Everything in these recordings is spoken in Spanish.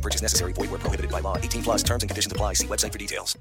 No purchase necessary. Void where prohibited by law. 18 plus terms and conditions apply. See website for details.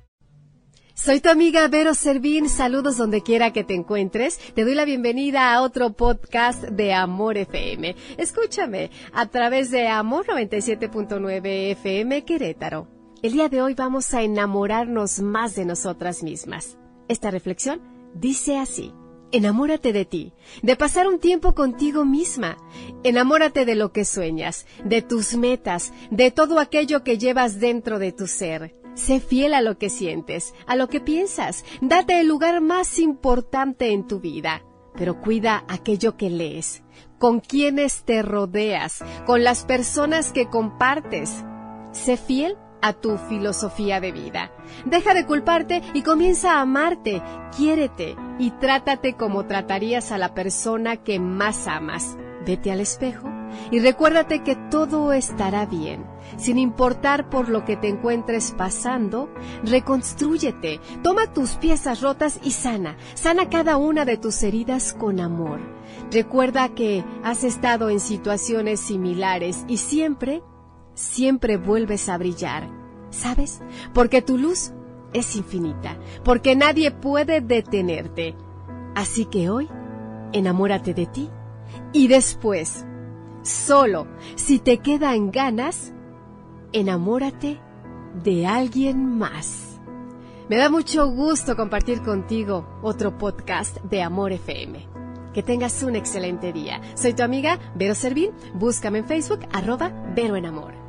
Soy tu amiga Vero Servín. Saludos donde quiera que te encuentres. Te doy la bienvenida a otro podcast de Amor FM. Escúchame a través de Amor 97.9 FM Querétaro. El día de hoy vamos a enamorarnos más de nosotras mismas. Esta reflexión dice así. Enamórate de ti, de pasar un tiempo contigo misma. Enamórate de lo que sueñas, de tus metas, de todo aquello que llevas dentro de tu ser. Sé fiel a lo que sientes, a lo que piensas. Date el lugar más importante en tu vida. Pero cuida aquello que lees, con quienes te rodeas, con las personas que compartes. Sé fiel a tu filosofía de vida. Deja de culparte y comienza a amarte, quiérete y trátate como tratarías a la persona que más amas. Vete al espejo y recuérdate que todo estará bien. Sin importar por lo que te encuentres pasando, reconstrúyete, toma tus piezas rotas y sana, sana cada una de tus heridas con amor. Recuerda que has estado en situaciones similares y siempre siempre vuelves a brillar. ¿Sabes? Porque tu luz es infinita, porque nadie puede detenerte. Así que hoy, enamórate de ti y después, solo si te quedan ganas, enamórate de alguien más. Me da mucho gusto compartir contigo otro podcast de Amor FM. Que tengas un excelente día. Soy tu amiga Vero Servín. Búscame en Facebook, arroba Vero en Amor.